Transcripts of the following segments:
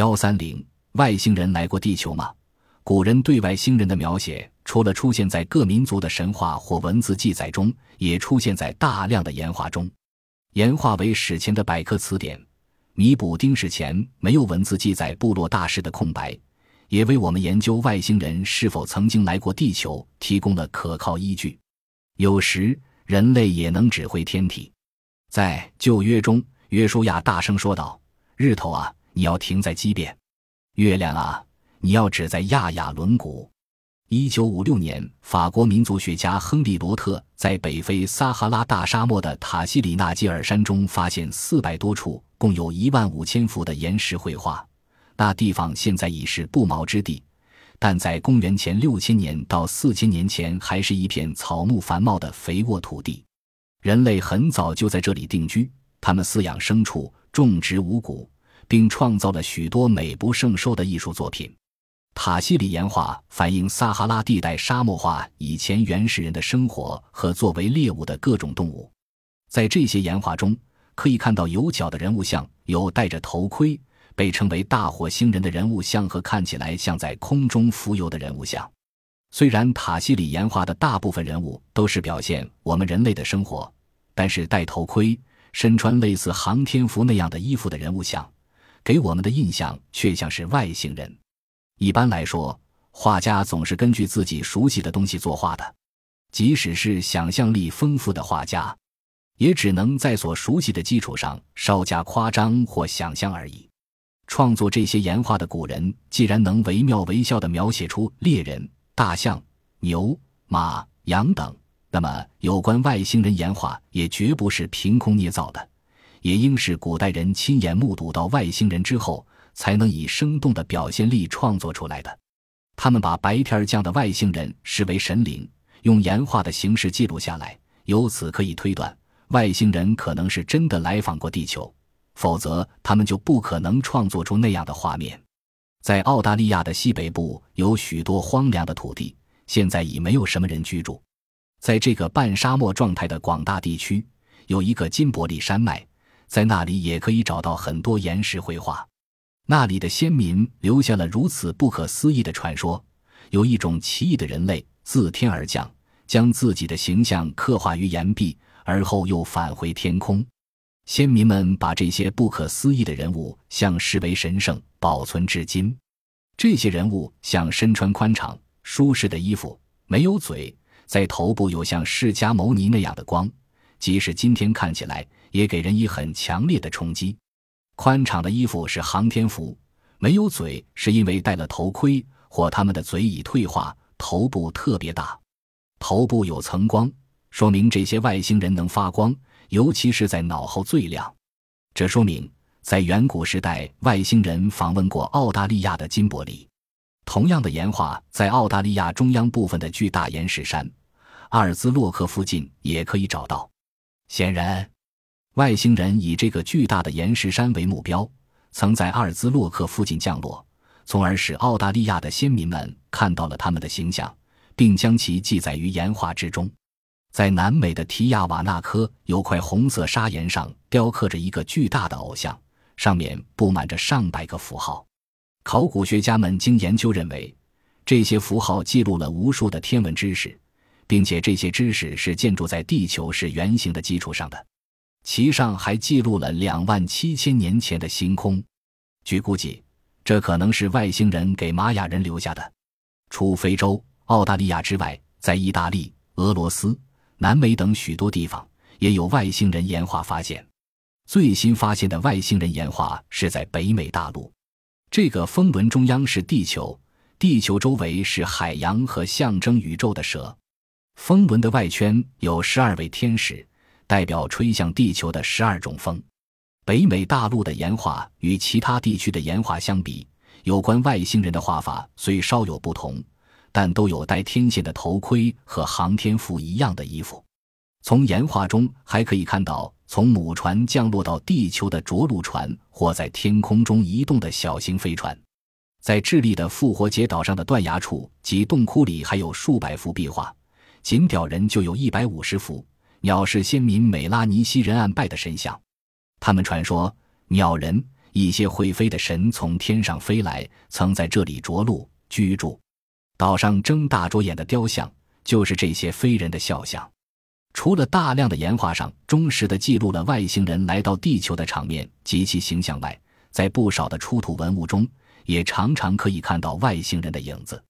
幺三零，外星人来过地球吗？古人对外星人的描写，除了出现在各民族的神话或文字记载中，也出现在大量的岩画中。岩画为史前的百科词典，弥补丁史前没有文字记载部落大事的空白，也为我们研究外星人是否曾经来过地球提供了可靠依据。有时，人类也能指挥天体。在旧约中，约书亚大声说道：“日头啊，你要停在基变；月亮啊。”你要指在亚亚伦谷。一九五六年，法国民族学家亨利·罗特在北非撒哈拉大沙漠的塔西里纳吉尔山中发现四百多处共有一万五千幅的岩石绘画。那地方现在已是不毛之地，但在公元前六千年到四千年前，还是一片草木繁茂的肥沃土地。人类很早就在这里定居，他们饲养牲畜，种植五谷，并创造了许多美不胜收的艺术作品。塔西里岩画反映撒哈拉地带沙漠化以前原始人的生活和作为猎物的各种动物。在这些岩画中，可以看到有角的人物像，有戴着头盔、被称为大火星人的人物像和看起来像在空中浮游的人物像。虽然塔西里岩画的大部分人物都是表现我们人类的生活，但是戴头盔、身穿类似航天服那样的衣服的人物像，给我们的印象却像是外星人。一般来说，画家总是根据自己熟悉的东西作画的，即使是想象力丰富的画家，也只能在所熟悉的基础上稍加夸张或想象而已。创作这些岩画的古人，既然能惟妙惟肖地描写出猎人、大象、牛、马、羊等，那么有关外星人岩画也绝不是凭空捏造的，也应是古代人亲眼目睹到外星人之后。才能以生动的表现力创作出来的。他们把白天降的外星人视为神灵，用岩画的形式记录下来。由此可以推断，外星人可能是真的来访过地球，否则他们就不可能创作出那样的画面。在澳大利亚的西北部有许多荒凉的土地，现在已没有什么人居住。在这个半沙漠状态的广大地区，有一个金伯利山脉，在那里也可以找到很多岩石绘画。那里的先民留下了如此不可思议的传说：有一种奇异的人类自天而降，将自己的形象刻画于岩壁，而后又返回天空。先民们把这些不可思议的人物像视为神圣，保存至今。这些人物像身穿宽敞舒适的衣服，没有嘴，在头部有像释迦牟尼那样的光，即使今天看起来，也给人以很强烈的冲击。宽敞的衣服是航天服，没有嘴是因为戴了头盔或他们的嘴已退化，头部特别大，头部有层光，说明这些外星人能发光，尤其是在脑后最亮。这说明在远古时代，外星人访问过澳大利亚的金伯利。同样的岩画在澳大利亚中央部分的巨大岩石山阿尔兹洛克附近也可以找到。显然。外星人以这个巨大的岩石山为目标，曾在阿尔兹洛克附近降落，从而使澳大利亚的先民们看到了他们的形象，并将其记载于岩画之中。在南美的提亚瓦纳科，有块红色砂岩上雕刻着一个巨大的偶像，上面布满着上百个符号。考古学家们经研究认为，这些符号记录了无数的天文知识，并且这些知识是建筑在地球是圆形的基础上的。其上还记录了两万七千年前的星空，据估计，这可能是外星人给玛雅人留下的。除非洲、澳大利亚之外，在意大利、俄罗斯、南美等许多地方也有外星人岩画发现。最新发现的外星人岩画是在北美大陆，这个风轮中央是地球，地球周围是海洋和象征宇宙的蛇。风轮的外圈有十二位天使。代表吹向地球的十二种风。北美大陆的岩画与其他地区的岩画相比，有关外星人的画法虽稍有不同，但都有戴天线的头盔和航天服一样的衣服。从岩画中还可以看到从母船降落到地球的着陆船，或在天空中移动的小型飞船。在智利的复活节岛上的断崖处及洞窟里，还有数百幅壁画，仅屌人就有一百五十幅。鸟是先民美拉尼西人按拜的神像，他们传说鸟人一些会飞的神从天上飞来，曾在这里着陆居住。岛上睁大着眼的雕像，就是这些飞人的肖像。除了大量的岩画上忠实地记录了外星人来到地球的场面及其形象外，在不少的出土文物中，也常常可以看到外星人的影子。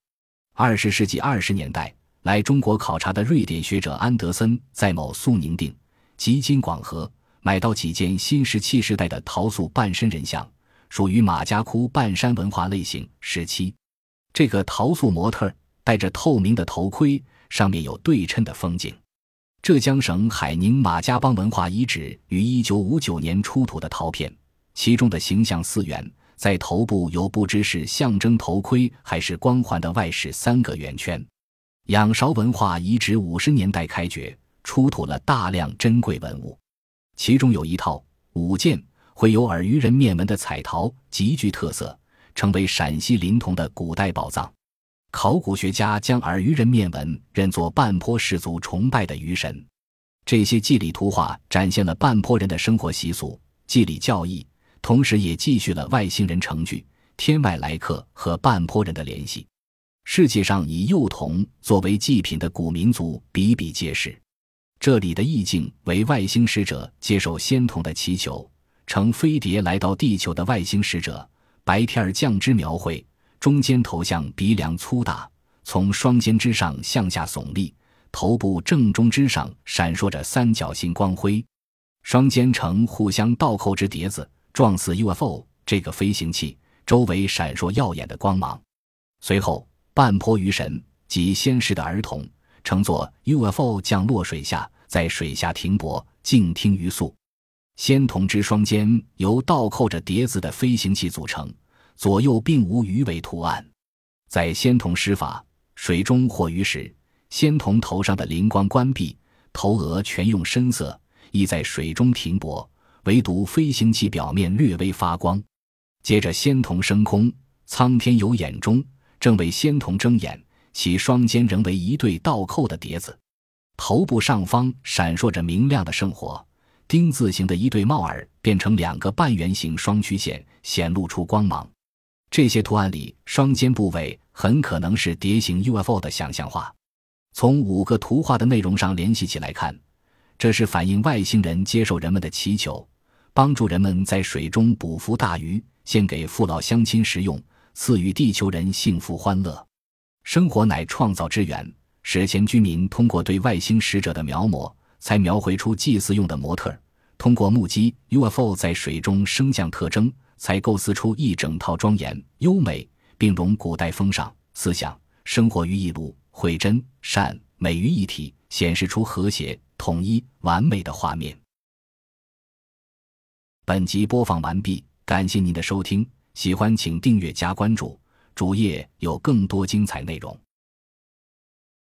二十世纪二十年代来中国考察的瑞典学者安德森，在某苏宁定吉金广和买到几件新石器时代的陶塑半身人像，属于马家窟半山文化类型时期。这个陶塑模特戴着透明的头盔，上面有对称的风景。浙江省海宁马家浜文化遗址于一九五九年出土的陶片，其中的形象四圆，在头部有不知是象征头盔还是光环的外饰三个圆圈。仰韶文化遗址五十年代开掘，出土了大量珍贵文物，其中有一套五件绘有耳鱼人面纹的彩陶，极具特色，成为陕西临潼的古代宝藏。考古学家将耳鱼人面纹认作半坡氏族崇拜的鱼神，这些祭礼图画展现了半坡人的生活习俗、祭礼教义，同时也继续了外星人成聚、天外来客和半坡人的联系。世界上以幼童作为祭品的古民族比比皆是，这里的意境为外星使者接受仙童的祈求，乘飞碟来到地球的外星使者，白天儿降之描绘。中间头像鼻梁粗大，从双肩之上向下耸立，头部正中之上闪烁着三角形光辉，双肩呈互相倒扣之碟子，状似 UFO。这个飞行器周围闪烁耀眼的光芒。随后，半坡鱼神及仙逝的儿童乘坐 UFO 降落水下，在水下停泊，静听鱼诉。仙童之双肩由倒扣着碟子的飞行器组成。左右并无鱼尾图案，在仙童施法水中或鱼时，仙童头上的灵光关闭，头额全用深色，亦在水中停泊，唯独飞行器表面略微发光。接着仙童升空，苍天有眼中，正为仙童睁眼，其双肩仍为一对倒扣的碟子，头部上方闪烁着明亮的圣火，丁字形的一对帽耳变成两个半圆形双曲线，显露出光芒。这些图案里，双肩部位很可能是蝶形 UFO 的想象化。从五个图画的内容上联系起来看，这是反映外星人接受人们的祈求，帮助人们在水中捕浮大鱼，献给父老乡亲食用，赐予地球人幸福欢乐。生活乃创造之源。史前居民通过对外星使者的描摹，才描绘出祭祀用的模特。通过目击 UFO 在水中升降特征。才构思出一整套庄严、优美，并融古代风尚、思想、生活于一炉，绘真、善、美于一体，显示出和谐、统一、完美的画面。本集播放完毕，感谢您的收听，喜欢请订阅加关注，主页有更多精彩内容。